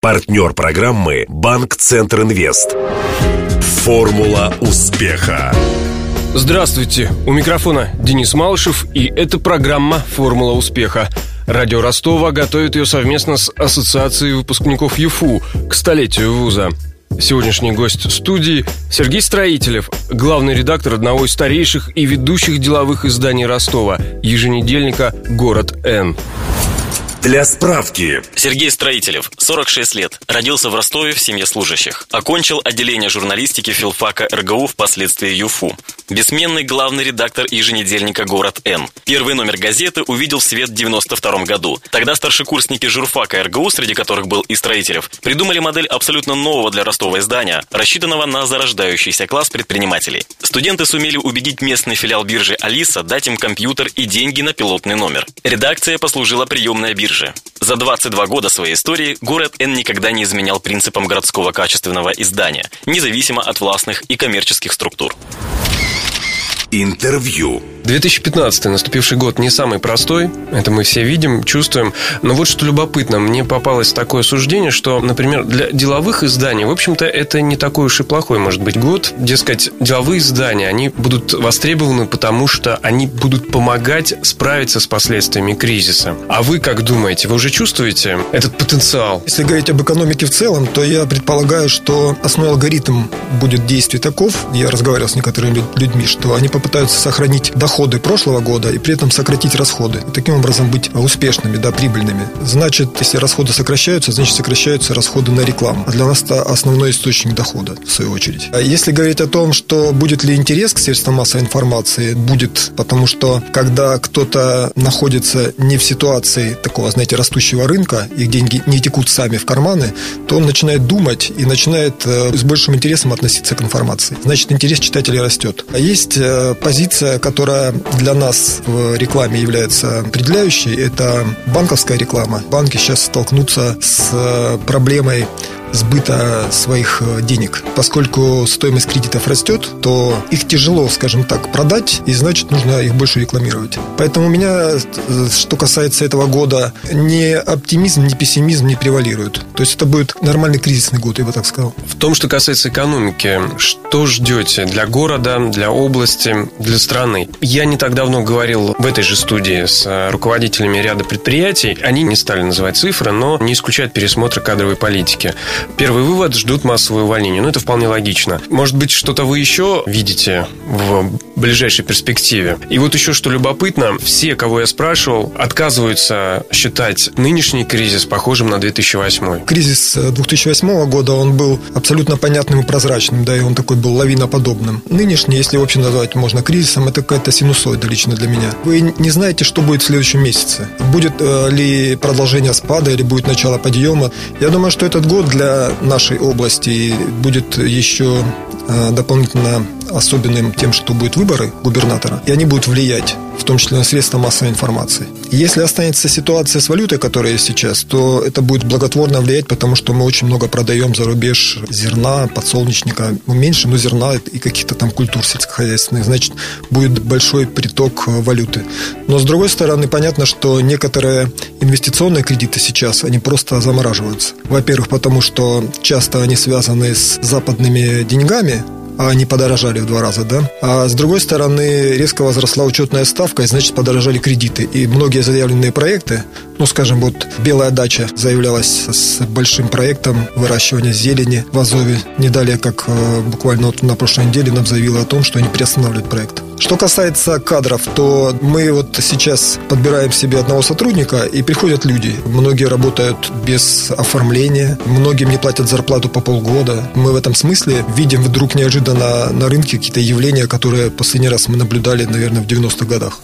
Партнер программы «Банк Центр Инвест». Формула успеха. Здравствуйте, у микрофона Денис Малышев, и это программа «Формула успеха». Радио Ростова готовит ее совместно с Ассоциацией выпускников ЮФУ к столетию вуза. Сегодняшний гость студии Сергей Строителев, главный редактор одного из старейших и ведущих деловых изданий Ростова, еженедельника «Город Н». Для справки. Сергей Строителев, 46 лет. Родился в Ростове в семье служащих. Окончил отделение журналистики филфака РГУ, впоследствии ЮФУ. Бессменный главный редактор еженедельника «Город Н». Первый номер газеты увидел свет в 92 году. Тогда старшекурсники журфака РГУ, среди которых был и Строителев, придумали модель абсолютно нового для Ростова издания, рассчитанного на зарождающийся класс предпринимателей. Студенты сумели убедить местный филиал биржи «Алиса» дать им компьютер и деньги на пилотный номер. Редакция послужила приемная биржа бирже. За 22 года своей истории город Н никогда не изменял принципам городского качественного издания, независимо от властных и коммерческих структур. Интервью. 2015 наступивший год не самый простой, это мы все видим, чувствуем. Но вот что любопытно, мне попалось такое суждение, что, например, для деловых изданий, в общем-то, это не такой уж и плохой может быть год. Дескать, деловые издания, они будут востребованы, потому что они будут помогать справиться с последствиями кризиса. А вы как думаете, вы уже чувствуете этот потенциал? Если говорить об экономике в целом, то я предполагаю, что основной алгоритм будет действий таков, я разговаривал с некоторыми людьми, что они попытаются сохранить доходы прошлого года и при этом сократить расходы. И таким образом быть успешными, да, прибыльными. Значит, если расходы сокращаются, значит сокращаются расходы на рекламу. А для нас это основной источник дохода, в свою очередь. А если говорить о том, что будет ли интерес к средствам массовой информации, будет, потому что когда кто-то находится не в ситуации такого, знаете, растущего рынка, их деньги не текут сами в карманы, то он начинает думать и начинает э, с большим интересом относиться к информации. Значит, интерес читателей растет. А есть э, позиция, которая для нас в рекламе является определяющей, это банковская реклама. Банки сейчас столкнутся с проблемой сбыта своих э, денег. Поскольку стоимость кредитов растет, то их тяжело, скажем так, продать, и значит нужно их больше рекламировать. Поэтому у меня, э, что касается этого года, ни оптимизм, ни пессимизм не превалируют. То есть это будет нормальный кризисный год, я бы так сказал. В том, что касается экономики, что ждете для города, для области, для страны? Я не так давно говорил в этой же студии с э, руководителями ряда предприятий. Они не стали называть цифры, но не исключают пересмотра кадровой политики. Первый вывод – ждут массовое увольнение. Ну, это вполне логично. Может быть, что-то вы еще видите в ближайшей перспективе? И вот еще что любопытно, все, кого я спрашивал, отказываются считать нынешний кризис похожим на 2008. Кризис 2008 э, года, он был абсолютно понятным и прозрачным, да, и он такой был лавиноподобным. Нынешний, если вообще назвать можно кризисом, это какая-то синусоида лично для меня. Вы не знаете, что будет в следующем месяце. Будет э, ли продолжение спада или будет начало подъема. Я думаю, что этот год для нашей области. Будет еще э, дополнительно особенным тем, что будут выборы губернатора, и они будут влиять, в том числе на средства массовой информации. Если останется ситуация с валютой, которая есть сейчас, то это будет благотворно влиять, потому что мы очень много продаем за рубеж зерна, подсолнечника, ну, меньше, но зерна и каких-то там культур сельскохозяйственных, значит, будет большой приток валюты. Но с другой стороны, понятно, что некоторые инвестиционные кредиты сейчас, они просто замораживаются. Во-первых, потому что часто они связаны с западными деньгами, они подорожали в два раза, да. А с другой стороны, резко возросла учетная ставка, и значит подорожали кредиты. И многие заявленные проекты, ну, скажем, вот «Белая дача» заявлялась с большим проектом выращивания зелени в Азове. Не далее, как э, буквально вот на прошлой неделе нам заявила о том, что они приостанавливают проект. Что касается кадров, то мы вот сейчас подбираем себе одного сотрудника, и приходят люди. Многие работают без оформления, многим не платят зарплату по полгода. Мы в этом смысле видим вдруг неожиданно на рынке какие-то явления, которые последний раз мы наблюдали, наверное, в 90-х годах.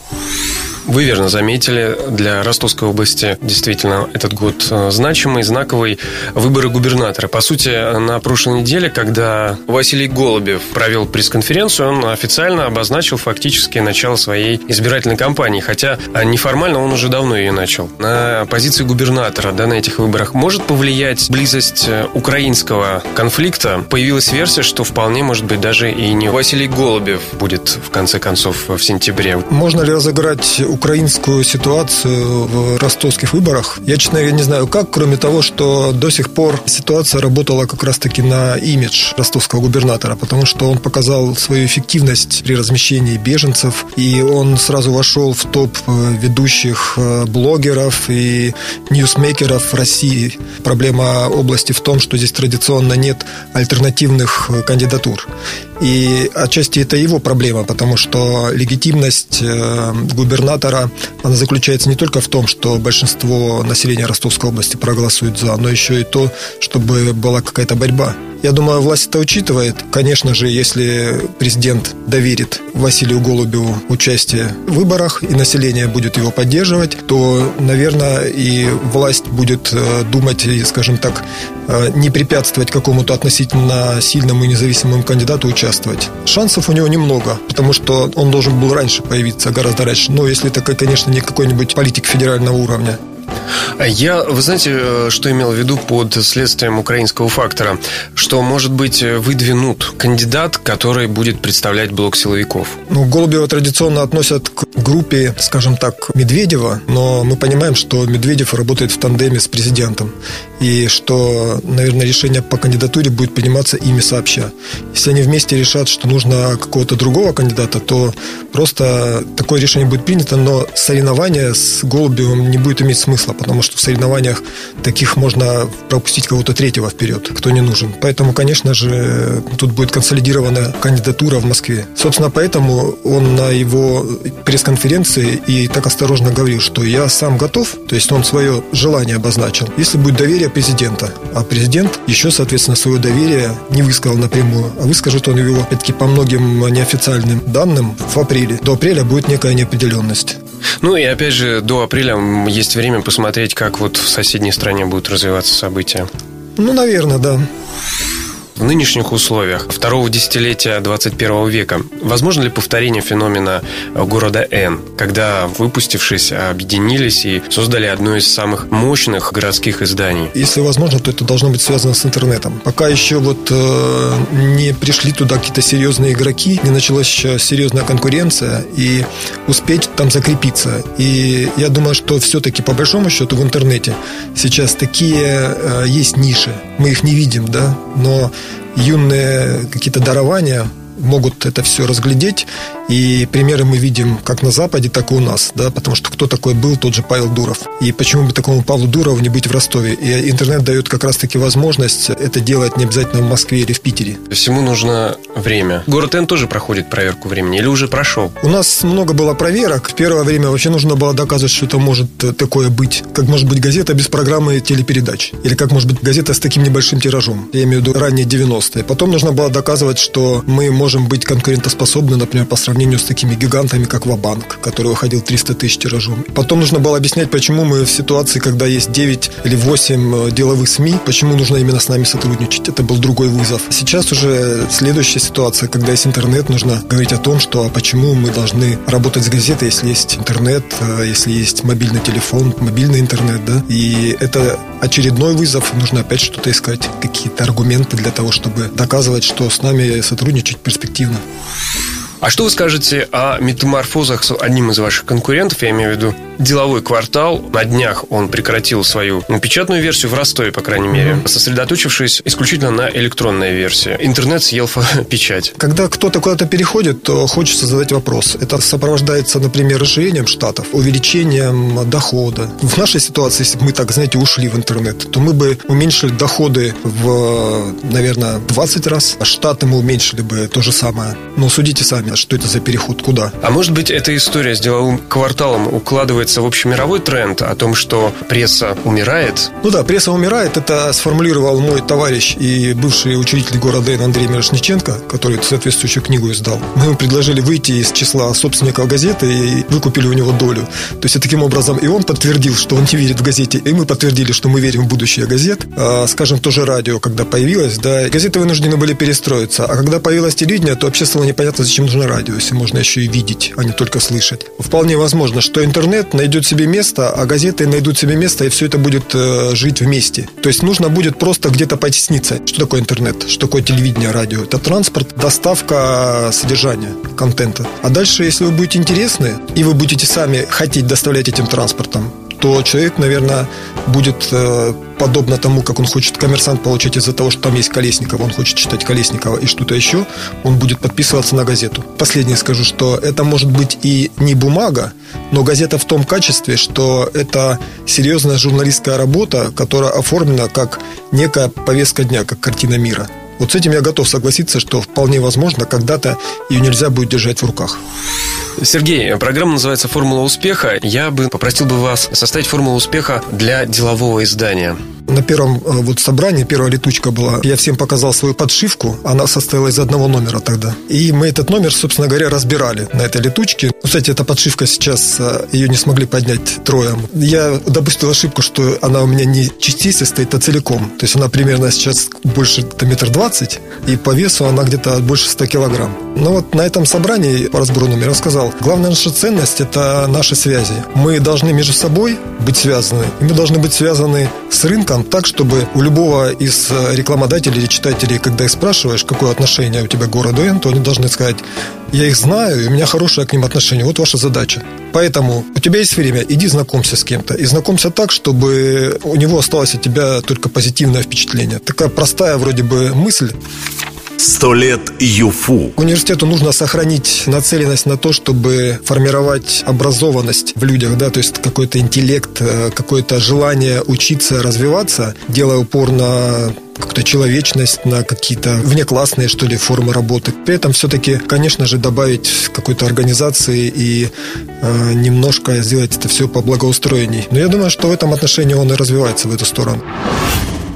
Вы верно заметили, для Ростовской области действительно этот год э, значимый, знаковый. Выборы губернатора. По сути, на прошлой неделе, когда Василий Голубев провел пресс-конференцию, он официально обозначил фактически начало своей избирательной кампании, хотя неформально он уже давно ее начал. На позиции губернатора да, на этих выборах может повлиять близость э, украинского конфликта. Появилась версия, что вполне может быть даже и не Василий Голубев будет в конце концов в сентябре. Можно ли разыграть украинскую ситуацию в ростовских выборах, я, честно говоря, не знаю как, кроме того, что до сих пор ситуация работала как раз-таки на имидж ростовского губернатора, потому что он показал свою эффективность при размещении беженцев, и он сразу вошел в топ э, ведущих э, блогеров и ньюсмейкеров России. Проблема области в том, что здесь традиционно нет альтернативных э, кандидатур. И отчасти это его проблема, потому что легитимность губернатора, она заключается не только в том, что большинство населения Ростовской области проголосует за, но еще и то, чтобы была какая-то борьба. Я думаю, власть это учитывает. Конечно же, если президент доверит Василию Голубеву участие в выборах, и население будет его поддерживать, то, наверное, и власть будет э, думать, скажем так, э, не препятствовать какому-то относительно сильному и независимому кандидату участвовать. Шансов у него немного, потому что он должен был раньше появиться, гораздо раньше. Но если это, конечно, не какой-нибудь политик федерального уровня. Я, вы знаете, э, что имел в виду под следствием украинского фактора? Что, может быть, выдвинут кандидат, который будет представлять блок силовиков? Ну, Голубева традиционно относят к группе, скажем так, Медведева, но мы понимаем, что Медведев работает в тандеме с президентом, и что, наверное, решение по кандидатуре будет приниматься ими сообща. Если они вместе решат, что нужно какого-то другого кандидата, то просто такое решение будет принято, но соревнование с Голубевым не будет иметь смысла, потому что в соревнованиях таких можно пропустить кого-то третьего вперед, кто не нужен. Поэтому, конечно же, тут будет консолидированная кандидатура в Москве. Собственно, поэтому он на его пресс-конференции и так осторожно говорил, что я сам готов, то есть он свое желание обозначил, если будет доверие президента. А президент еще, соответственно, свое доверие не высказал напрямую, а выскажет он его, опять-таки, по многим неофициальным данным в апреле. До апреля будет некая неопределенность. Ну и опять же, до апреля есть время посмотреть, как вот в соседней стране будут развиваться события. Ну, наверное, да в нынешних условиях второго десятилетия 21 века возможно ли повторение феномена города Н, когда, выпустившись, объединились и создали одно из самых мощных городских изданий? Если возможно, то это должно быть связано с интернетом. Пока еще вот э, не пришли туда какие-то серьезные игроки, не началась серьезная конкуренция, и успеть там закрепиться. И я думаю, что все-таки по большому счету в интернете сейчас такие э, есть ниши. Мы их не видим, да, но юные какие-то дарования могут это все разглядеть и примеры мы видим как на Западе, так и у нас, да, потому что кто такой был тот же Павел Дуров. И почему бы такому Павлу Дурову не быть в Ростове? И интернет дает как раз-таки возможность это делать не обязательно в Москве или в Питере. Всему нужно время. Город Н тоже проходит проверку времени или уже прошел? У нас много было проверок. В первое время вообще нужно было доказывать, что это может такое быть. Как может быть газета без программы телепередач? Или как может быть газета с таким небольшим тиражом? Я имею в виду ранние 90-е. Потом нужно было доказывать, что мы можем быть конкурентоспособны, например, по сравнению сравнению с такими гигантами, как Вабанк, который выходил 300 тысяч тиражом. Потом нужно было объяснять, почему мы в ситуации, когда есть 9 или 8 э, деловых СМИ, почему нужно именно с нами сотрудничать. Это был другой вызов. Сейчас уже следующая ситуация, когда есть интернет, нужно говорить о том, что а почему мы должны работать с газетой, если есть интернет, э, если есть мобильный телефон, мобильный интернет, да. И это очередной вызов, нужно опять что-то искать, какие-то аргументы для того, чтобы доказывать, что с нами сотрудничать перспективно. А что вы скажете о метаморфозах с одним из ваших конкурентов, я имею в виду деловой квартал. На днях он прекратил свою ну, печатную версию в Ростове, по крайней мере, сосредоточившись исключительно на электронной версии. Интернет съел печать. Когда кто-то куда-то переходит, то хочется задать вопрос. Это сопровождается, например, расширением штатов, увеличением дохода. В нашей ситуации, если бы мы так, знаете, ушли в интернет, то мы бы уменьшили доходы в, наверное, 20 раз, а штаты мы уменьшили бы то же самое. Но судите сами, что это за переход, куда. А может быть, эта история с деловым кварталом укладывает вкладывается в общемировой тренд о том, что пресса умирает? Ну да, пресса умирает. Это сформулировал мой товарищ и бывший учредитель города Н Андрей Мирошниченко, который соответствующую книгу издал. Мы ему предложили выйти из числа собственников газеты и выкупили у него долю. То есть, таким образом, и он подтвердил, что он не верит в газете, и мы подтвердили, что мы верим в будущее газет. А, скажем, тоже радио, когда появилось, да, газеты вынуждены были перестроиться. А когда появилось телевидение, то вообще стало непонятно, зачем нужно радио, если можно еще и видеть, а не только слышать. Вполне возможно, что интернет найдет себе место, а газеты найдут себе место, и все это будет э, жить вместе. То есть нужно будет просто где-то потесниться. Что такое интернет? Что такое телевидение, радио? Это транспорт, доставка содержания, контента. А дальше, если вы будете интересны, и вы будете сами хотеть доставлять этим транспортом, то человек, наверное, будет э, подобно тому, как он хочет коммерсант получать из-за того, что там есть Колесников, он хочет читать Колесникова и что-то еще, он будет подписываться на газету. Последнее скажу, что это может быть и не бумага, но газета в том качестве, что это серьезная журналистская работа, которая оформлена как некая повестка дня, как картина мира. Вот с этим я готов согласиться, что вполне возможно, когда-то ее нельзя будет держать в руках. Сергей, программа называется «Формула успеха». Я бы попросил бы вас составить формулу успеха для делового издания. На первом э, вот собрании первая летучка была. Я всем показал свою подшивку. Она состояла из одного номера тогда. И мы этот номер, собственно говоря, разбирали на этой летучке. Ну, кстати, эта подшивка сейчас, э, ее не смогли поднять трое. Я допустил ошибку, что она у меня не частично стоит, а целиком. То есть она примерно сейчас больше это метр двадцать. И по весу она где-то больше 100 килограмм. Ну вот на этом собрании по разбору номера сказал, главная наша ценность – это наши связи. Мы должны между собой быть связаны. И мы должны быть связаны с рынком так, чтобы у любого из э, рекламодателей или читателей, когда их спрашиваешь, какое отношение у тебя к городу Н, то они должны сказать, я их знаю, и у меня хорошее к ним отношение. Вот ваша задача. Поэтому у тебя есть время, иди знакомься с кем-то. И знакомься так, чтобы у него осталось от тебя только позитивное впечатление. Такая простая вроде бы мысль. Сто лет ЮФУ. Университету нужно сохранить нацеленность на то, чтобы формировать образованность в людях, да, то есть какой-то интеллект, э, какое-то желание учиться, развиваться, делая упор на какую-то человечность, на какие-то внеклассные, что ли, формы работы. При этом все-таки, конечно же, добавить какой-то организации и э, немножко сделать это все по благоустроению. Но я думаю, что в этом отношении он и развивается в эту сторону.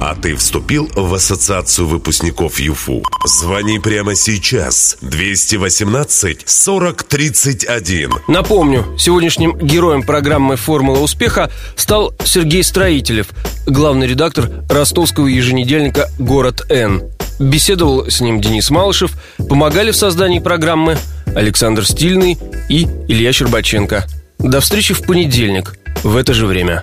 А ты вступил в ассоциацию выпускников ЮФУ? Звони прямо сейчас. 218 40 31. Напомню, сегодняшним героем программы «Формула успеха» стал Сергей Строителев, главный редактор ростовского еженедельника «Город Н». Беседовал с ним Денис Малышев, помогали в создании программы Александр Стильный и Илья Щербаченко. До встречи в понедельник в это же время.